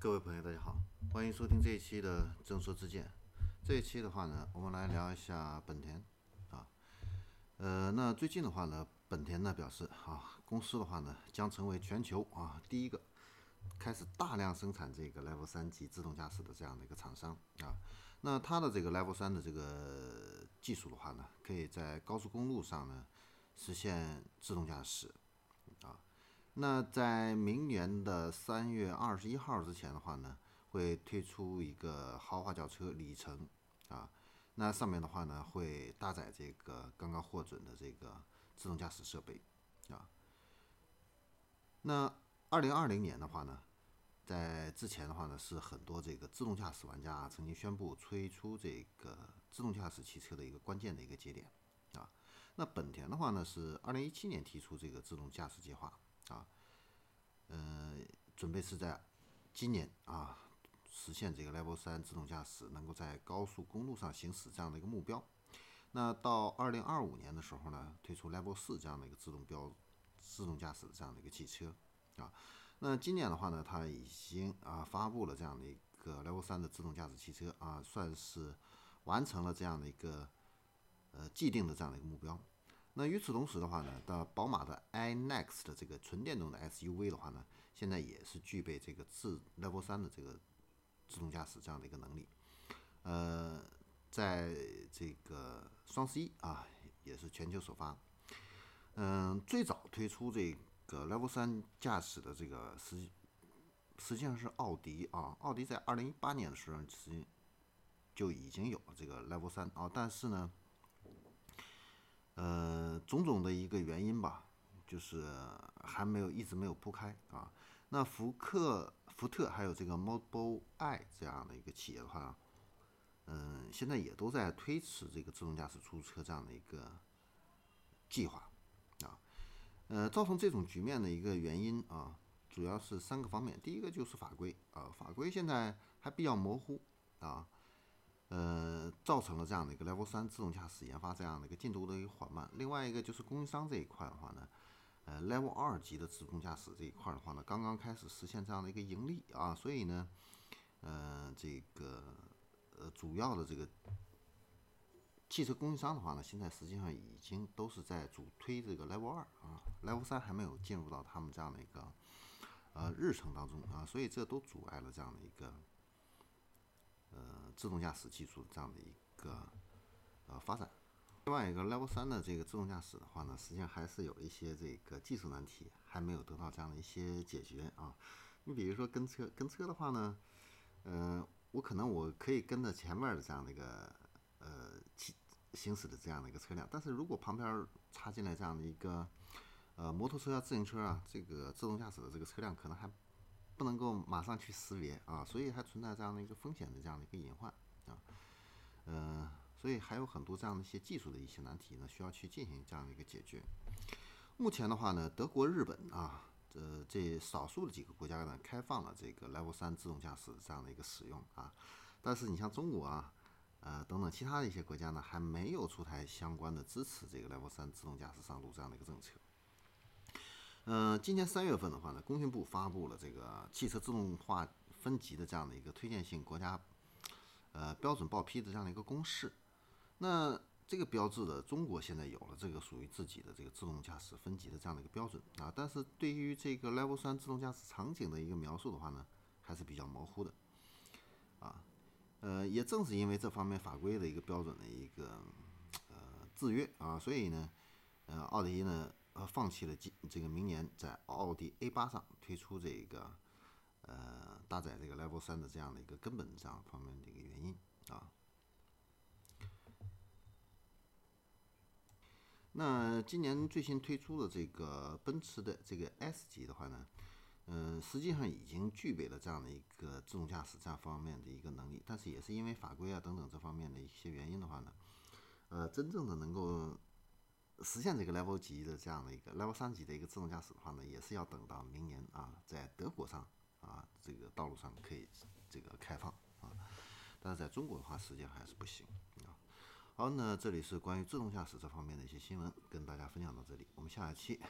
各位朋友，大家好，欢迎收听这一期的《正说之见》。这一期的话呢，我们来聊一下本田啊。呃，那最近的话呢，本田呢表示啊，公司的话呢将成为全球啊第一个开始大量生产这个 Level 三级自动驾驶的这样的一个厂商啊。那它的这个 Level 三的这个技术的话呢，可以在高速公路上呢实现自动驾驶。那在明年的三月二十一号之前的话呢，会推出一个豪华轿车里程啊，那上面的话呢会搭载这个刚刚获准的这个自动驾驶设备啊。那二零二零年的话呢，在之前的话呢，是很多这个自动驾驶玩家曾经宣布推出这个自动驾驶汽车的一个关键的一个节点啊。那本田的话呢，是二零一七年提出这个自动驾驶计划。啊，呃，准备是在今年啊实现这个 Level 三自动驾驶能够在高速公路上行驶这样的一个目标。那到二零二五年的时候呢，推出 Level 四这样的一个自动标自动驾驶的这样的一个汽车啊。那今年的话呢，它已经啊发布了这样的一个 Level 三的自动驾驶汽车啊，算是完成了这样的一个呃既定的这样的一个目标。那与此同时的话呢，到宝马的 iNext 的这个纯电动的 SUV 的话呢，现在也是具备这个自 Level 三的这个自动驾驶这样的一个能力。呃，在这个双十一啊，也是全球首发。嗯，最早推出这个 Level 三驾驶的这个实实际上是奥迪啊，奥迪在二零一八年的时候实际就已经有了这个 Level 三啊，但是呢。呃，种种的一个原因吧，就是还没有一直没有铺开啊。那福克、福特还有这个 Model I 这样的一个企业的话，嗯，现在也都在推迟这个自动驾驶出租车这样的一个计划啊。呃，造成这种局面的一个原因啊，主要是三个方面。第一个就是法规啊，法规现在还比较模糊啊。造成了这样的一个 Level 三自动驾驶研发这样的一个进度的一个缓慢。另外一个就是供应商这一块的话呢，呃，Level 二级的自动驾驶这一块的话呢，刚刚开始实现这样的一个盈利啊，所以呢，呃，这个呃主要的这个汽车供应商的话呢，现在实际上已经都是在主推这个 Level 二啊，Level 三还没有进入到他们这样的一个呃日程当中啊，所以这都阻碍了这样的一个。自动驾驶技术这样的一个呃发展。另外一个 Level 三的这个自动驾驶的话呢，实际上还是有一些这个技术难题还没有得到这样的一些解决啊。你比如说跟车，跟车的话呢，呃，我可能我可以跟着前面的这样的一个呃行行驶的这样的一个车辆，但是如果旁边插进来这样的一个呃摩托车啊、自行车啊，这个自动驾驶的这个车辆可能还。不能够马上去识别啊，所以还存在这样的一个风险的这样的一个隐患啊，呃，所以还有很多这样的一些技术的一些难题呢，需要去进行这样的一个解决。目前的话呢，德国、日本啊，这这少数的几个国家呢，开放了这个 Level 三自动驾驶这样的一个使用啊，但是你像中国啊，呃等等其他的一些国家呢，还没有出台相关的支持这个 Level 三自动驾驶上路这样的一个政策。嗯，今年三月份的话呢，工信部发布了这个汽车自动化分级的这样的一个推荐性国家呃标准报批的这样的一个公示。那这个标志的中国现在有了这个属于自己的这个自动驾驶分级的这样的一个标准啊，但是对于这个 Level 三自动驾驶场景的一个描述的话呢，还是比较模糊的啊。呃，也正是因为这方面法规的一个标准的一个呃制约啊，所以呢，呃，奥迪呢。呃，放弃了今这个明年在奥迪 A 八上推出这个呃搭载这个 Level 三的这样的一个根本这样方面的一个原因啊。那今年最新推出的这个奔驰的这个 S 级的话呢，嗯，实际上已经具备了这样的一个自动驾驶这样方面的一个能力，但是也是因为法规啊等等这方面的一些原因的话呢，呃，真正的能够。实现这个 Level 级的这样的一个 Level 三级的一个自动驾驶的话呢，也是要等到明年啊，在德国上啊这个道路上可以这个开放啊，但是在中国的话，实际上还是不行啊。好，那这里是关于自动驾驶这方面的一些新闻，跟大家分享到这里，我们下一期